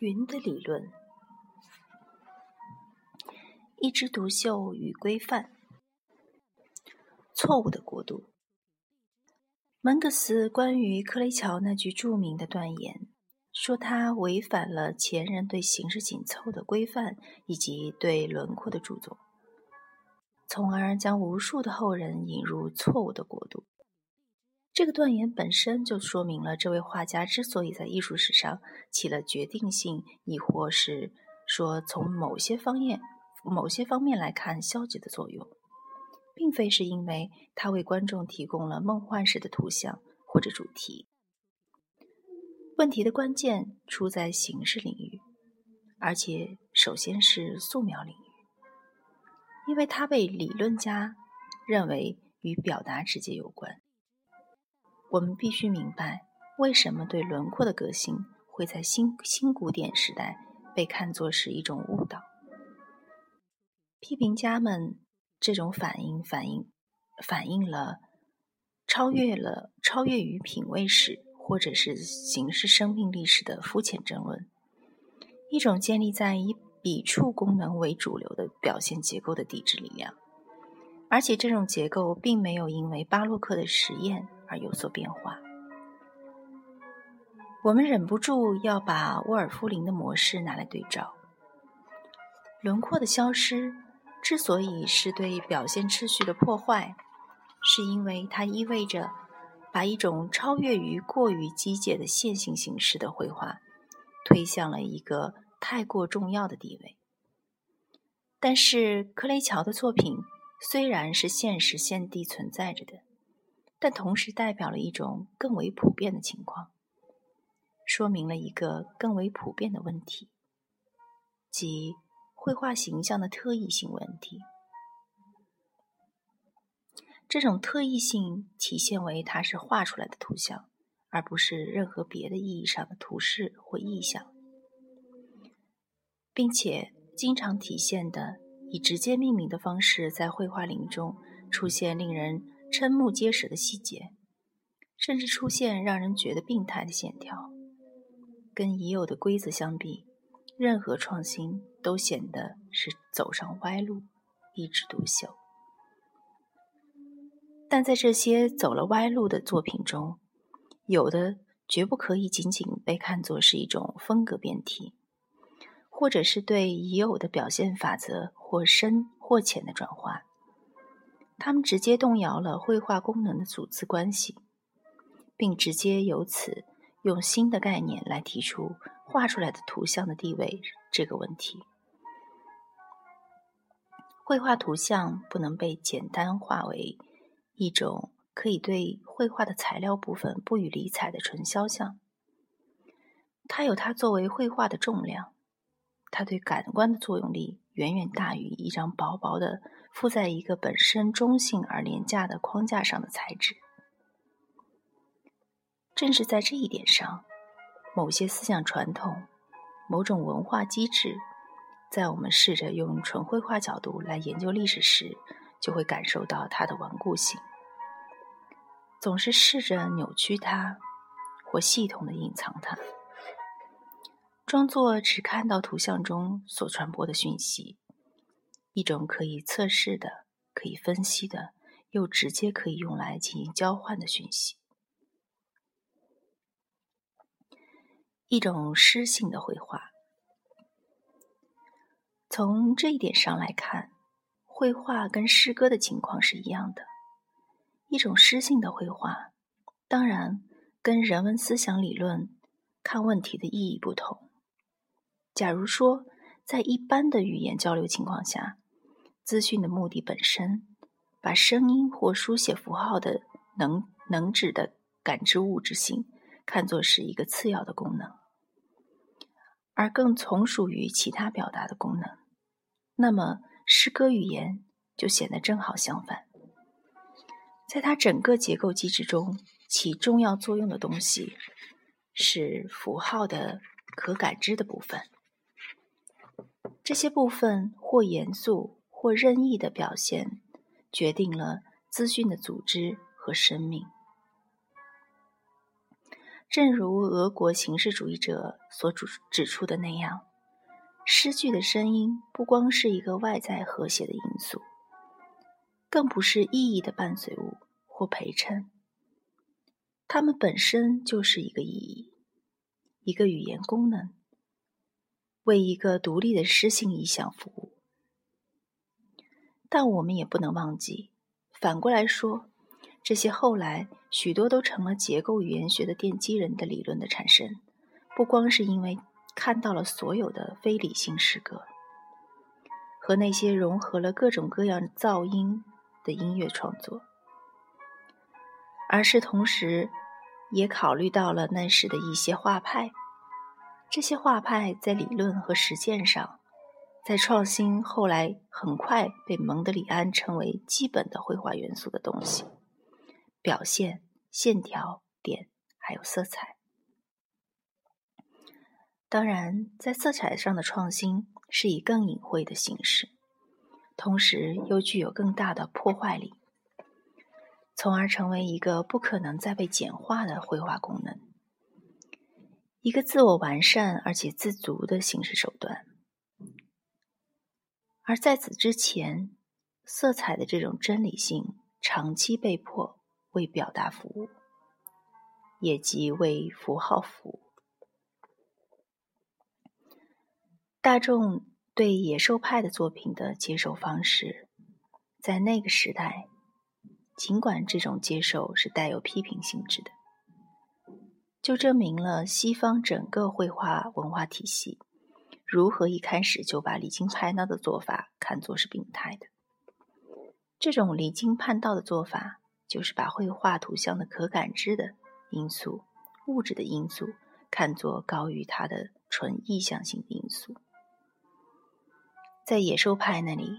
云的理论，一枝独秀与规范，错误的国度。门格斯关于克雷乔那句著名的断言，说他违反了前人对形式紧凑的规范以及对轮廓的注重，从而将无数的后人引入错误的国度。这个断言本身就说明了这位画家之所以在艺术史上起了决定性，亦或是说从某些方面、某些方面来看消极的作用，并非是因为他为观众提供了梦幻式的图像或者主题。问题的关键出在形式领域，而且首先是素描领域，因为它被理论家认为与表达直接有关。我们必须明白，为什么对轮廓的革新会在新新古典时代被看作是一种误导。批评家们这种反应反映反映了超越了超越于品味史或者是形式生命历史的肤浅争论，一种建立在以笔触功能为主流的表现结构的抵制力量，而且这种结构并没有因为巴洛克的实验。而有所变化，我们忍不住要把沃尔夫林的模式拿来对照。轮廓的消失之所以是对表现秩序的破坏，是因为它意味着把一种超越于过于机械的线性形式的绘画推向了一个太过重要的地位。但是，克雷乔的作品虽然是现实现地存在着的。但同时代表了一种更为普遍的情况，说明了一个更为普遍的问题，即绘画形象的特异性问题。这种特异性体现为它是画出来的图像，而不是任何别的意义上的图示或意象，并且经常体现的以直接命名的方式在绘画领域中出现令人。瞠目结舌的细节，甚至出现让人觉得病态的线条。跟已有的规则相比，任何创新都显得是走上歪路，一枝独秀。但在这些走了歪路的作品中，有的绝不可以仅仅被看作是一种风格变体，或者是对已有的表现法则或深或浅的转化。他们直接动摇了绘画功能的组织关系，并直接由此用新的概念来提出画出来的图像的地位这个问题。绘画图像不能被简单化为一种可以对绘画的材料部分不予理睬的纯肖像，它有它作为绘画的重量，它对感官的作用力远远大于一张薄薄的。附在一个本身中性而廉价的框架上的材质，正是在这一点上，某些思想传统、某种文化机制，在我们试着用纯绘画角度来研究历史时，就会感受到它的顽固性。总是试着扭曲它，或系统的隐藏它，装作只看到图像中所传播的讯息。一种可以测试的、可以分析的，又直接可以用来进行交换的讯息。一种诗性的绘画。从这一点上来看，绘画跟诗歌的情况是一样的。一种诗性的绘画，当然跟人文思想理论看问题的意义不同。假如说，在一般的语言交流情况下，资讯的目的本身，把声音或书写符号的能能指的感知物质性看作是一个次要的功能，而更从属于其他表达的功能。那么，诗歌语言就显得正好相反。在它整个结构机制中起重要作用的东西，是符号的可感知的部分。这些部分或严肃。或任意的表现，决定了资讯的组织和生命。正如俄国形式主义者所指指出的那样，诗句的声音不光是一个外在和谐的因素，更不是意义的伴随物或陪衬，它们本身就是一个意义，一个语言功能，为一个独立的诗性意象服务。但我们也不能忘记，反过来说。这些后来许多都成了结构语言学的奠基人的理论的产生，不光是因为看到了所有的非理性诗歌和那些融合了各种各样噪音的音乐创作，而是同时也考虑到了那时的一些画派。这些画派在理论和实践上，在创新后来很快被蒙德里安称为基本的绘画元素的东西。表现、线条、点，还有色彩。当然，在色彩上的创新是以更隐晦的形式，同时又具有更大的破坏力，从而成为一个不可能再被简化的绘画功能，一个自我完善而且自足的形式手段。而在此之前，色彩的这种真理性长期被迫。为表达服务，也即为符号服务。大众对野兽派的作品的接受方式，在那个时代，尽管这种接受是带有批评性质的，就证明了西方整个绘画文化体系如何一开始就把离经叛道的做法看作是病态的。这种离经叛道的做法。就是把绘画图像的可感知的因素、物质的因素看作高于它的纯意象性的因素。在野兽派那里，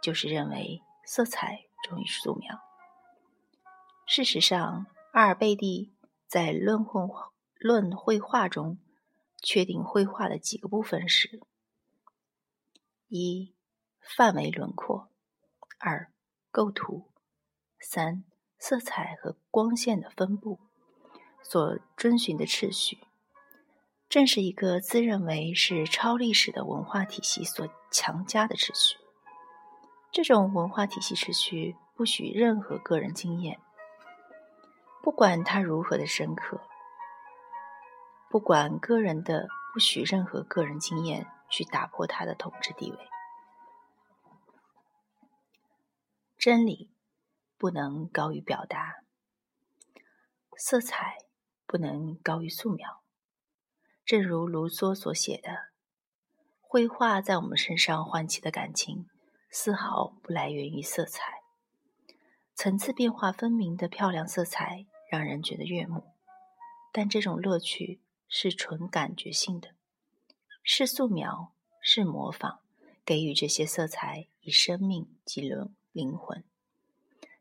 就是认为色彩重于素描。事实上，阿尔贝蒂在《论绘论绘画》中确定绘画的几个部分时：一、范围轮廓；二、构图。三、色彩和光线的分布所遵循的秩序，正是一个自认为是超历史的文化体系所强加的秩序。这种文化体系秩序不许任何个人经验，不管它如何的深刻，不管个人的，不许任何个人经验去打破它的统治地位。真理。不能高于表达，色彩不能高于素描。正如卢梭所写的：“绘画在我们身上唤起的感情，丝毫不来源于色彩。层次变化分明的漂亮色彩让人觉得悦目，但这种乐趣是纯感觉性的，是素描，是模仿，给予这些色彩以生命及灵灵魂。”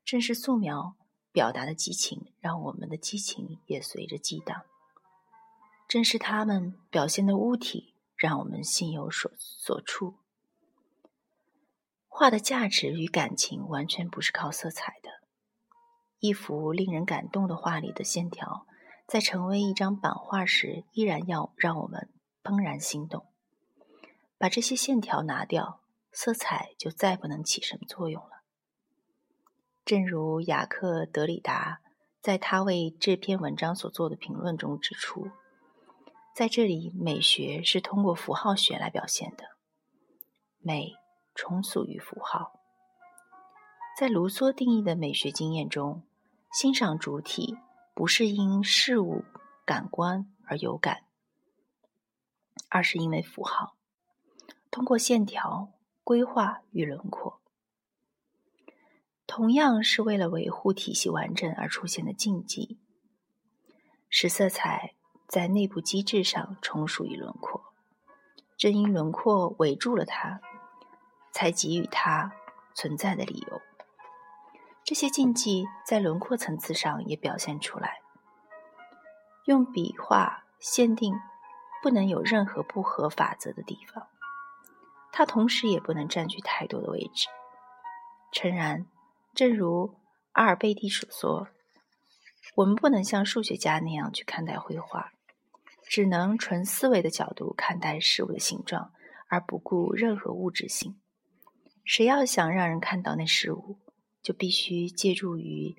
正是素描表达的激情，让我们的激情也随着激荡；正是他们表现的物体，让我们心有所所触。画的价值与感情完全不是靠色彩的。一幅令人感动的画里的线条，在成为一张版画时，依然要让我们怦然心动。把这些线条拿掉，色彩就再不能起什么作用了。正如雅克·德里达在他为这篇文章所做的评论中指出，在这里，美学是通过符号学来表现的，美从属于符号。在卢梭定义的美学经验中，欣赏主体不是因事物感官而有感，而是因为符号，通过线条、规划与轮廓。同样是为了维护体系完整而出现的禁忌，使色彩在内部机制上从属于轮廓。正因轮廓围住了它，才给予它存在的理由。这些禁忌在轮廓层次上也表现出来。用笔画限定不能有任何不合法则的地方，它同时也不能占据太多的位置。诚然。正如阿尔贝蒂所说，我们不能像数学家那样去看待绘画，只能纯思维的角度看待事物的形状，而不顾任何物质性。谁要想让人看到那事物，就必须借助于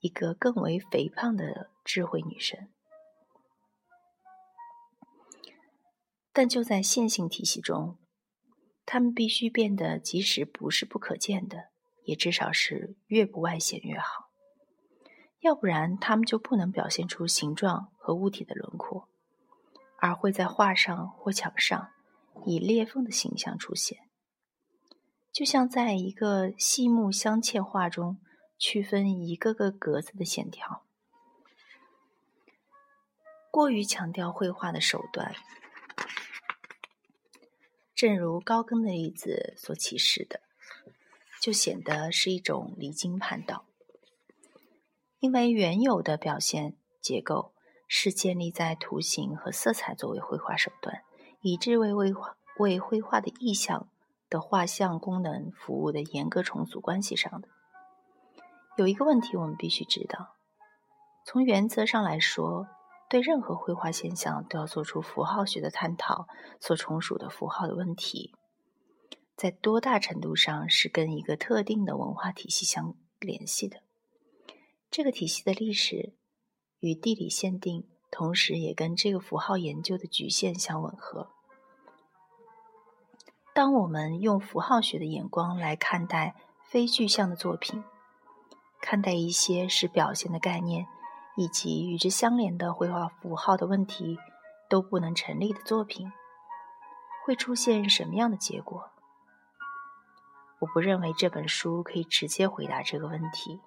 一个更为肥胖的智慧女神。但就在线性体系中，它们必须变得，即使不是不可见的，也至少是越不外显越好。要不然，它们就不能表现出形状和物体的轮廓，而会在画上或墙上以裂缝的形象出现，就像在一个细木镶嵌画中区分一个个格子的线条。过于强调绘画的手段。正如高更的例子所启示的，就显得是一种离经叛道。因为原有的表现结构是建立在图形和色彩作为绘画手段，以致为为为绘画的意象的画像功能服务的严格重组关系上的。有一个问题我们必须知道：从原则上来说。对任何绘画现象都要做出符号学的探讨，所从属的符号的问题，在多大程度上是跟一个特定的文化体系相联系的？这个体系的历史与地理限定，同时也跟这个符号研究的局限相吻合。当我们用符号学的眼光来看待非具象的作品，看待一些使表现的概念。以及与之相连的绘画符号的问题都不能成立的作品，会出现什么样的结果？我不认为这本书可以直接回答这个问题。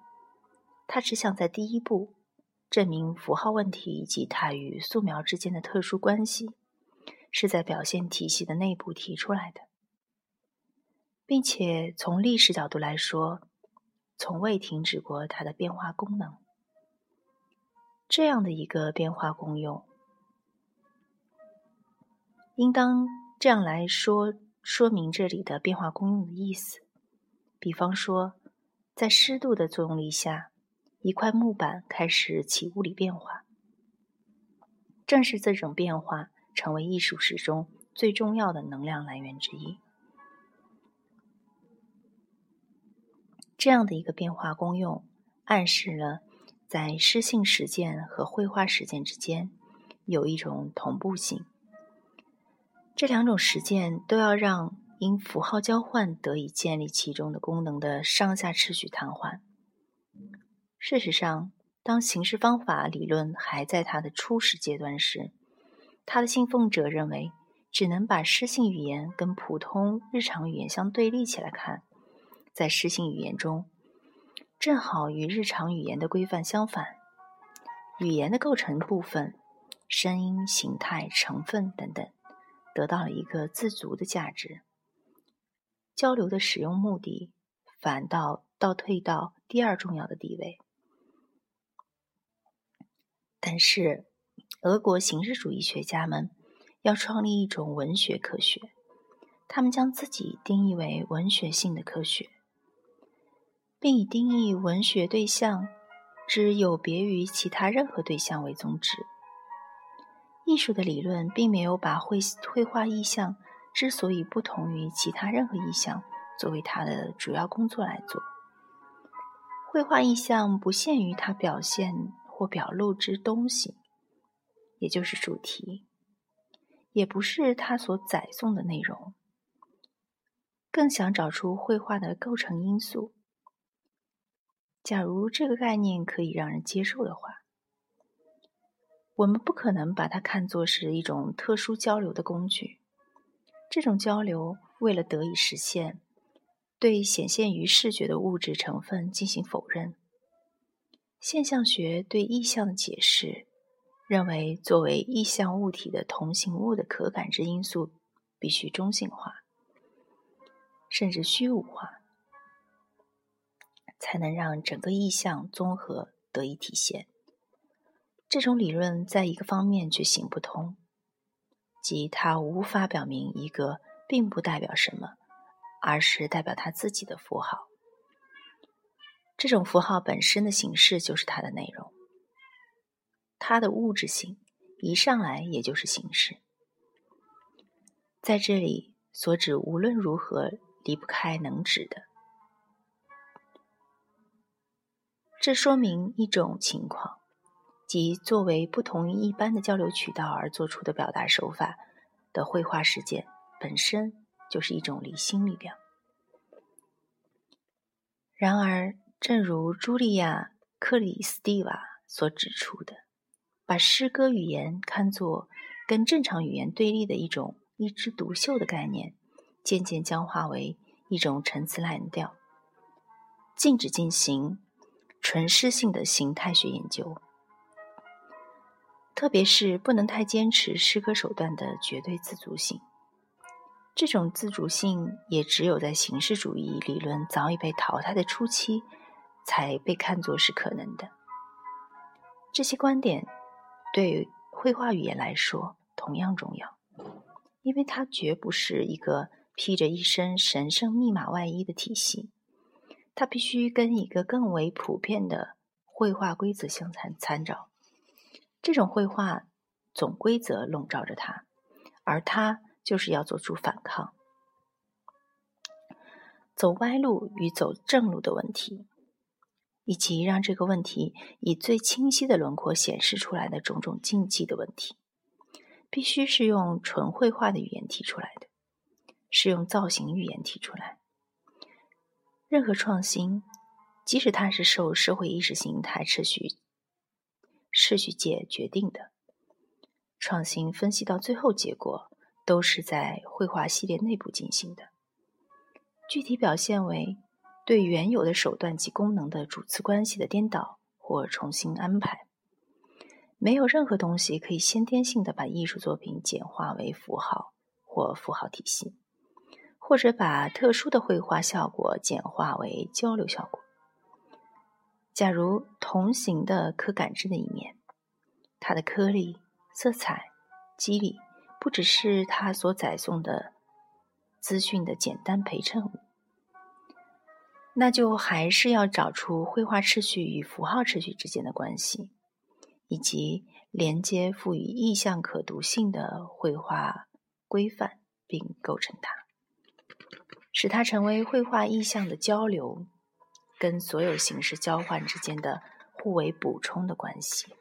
他只想在第一步证明符号问题以及它与素描之间的特殊关系是在表现体系的内部提出来的，并且从历史角度来说，从未停止过它的变化功能。这样的一个变化功用，应当这样来说说明这里的变化功用的意思。比方说，在湿度的作用力下，一块木板开始起物理变化。正是这种变化成为艺术史中最重要的能量来源之一。这样的一个变化功用，暗示了。在诗性实践和绘画实践之间有一种同步性，这两种实践都要让因符号交换得以建立其中的功能的上下秩序瘫痪。事实上，当形式方法理论还在它的初始阶段时，它的信奉者认为只能把诗性语言跟普通日常语言相对立起来看，在诗性语言中。正好与日常语言的规范相反，语言的构成部分、声音、形态、成分等等，得到了一个自足的价值。交流的使用目的反倒倒退到第二重要的地位。但是，俄国形式主义学家们要创立一种文学科学，他们将自己定义为文学性的科学。并以定义文学对象之有别于其他任何对象为宗旨。艺术的理论并没有把绘绘画意象之所以不同于其他任何意象作为它的主要工作来做。绘画意象不限于它表现或表露之东西，也就是主题，也不是它所载颂的内容，更想找出绘画的构成因素。假如这个概念可以让人接受的话，我们不可能把它看作是一种特殊交流的工具。这种交流为了得以实现，对显现于视觉的物质成分进行否认。现象学对意象的解释，认为作为意象物体的同形物的可感知因素必须中性化，甚至虚无化。才能让整个意象综合得以体现。这种理论在一个方面却行不通，即它无法表明一个并不代表什么，而是代表它自己的符号。这种符号本身的形式就是它的内容，它的物质性一上来也就是形式。在这里所指无论如何离不开能指的，这说明一种情况，即作为不同于一般的交流渠道而做出的表达手法的绘画实践本身就是一种离心力量。然而，正如茱莉亚·克里斯蒂瓦所指出的，把诗歌语言看作跟正常语言对立的一种。一枝独秀的概念，渐渐僵化为一种陈词滥调，禁止进行纯诗性的形态学研究，特别是不能太坚持诗歌手段的绝对自主性。这种自主性也只有在形式主义理论早已被淘汰的初期，才被看作是可能的。这些观点对绘画语言来说同样重要。因为它绝不是一个披着一身神圣密码外衣的体系，它必须跟一个更为普遍的绘画规则相参参照。这种绘画总规则笼罩着它，而它就是要做出反抗，走歪路与走正路的问题，以及让这个问题以最清晰的轮廓显示出来的种种禁忌的问题。必须是用纯绘画的语言提出来的，是用造型语言提出来。任何创新，即使它是受社会意识形态秩序、秩序界决定的，创新分析到最后结果都是在绘画系列内部进行的。具体表现为对原有的手段及功能的主次关系的颠倒或重新安排。没有任何东西可以先天性的把艺术作品简化为符号或符号体系，或者把特殊的绘画效果简化为交流效果。假如同行的可感知的一面，它的颗粒、色彩、肌理，不只是它所载送的资讯的简单陪衬物，那就还是要找出绘画秩序与符号秩序之间的关系。以及连接赋予意象可读性的绘画规范，并构成它，使它成为绘画意象的交流跟所有形式交换之间的互为补充的关系。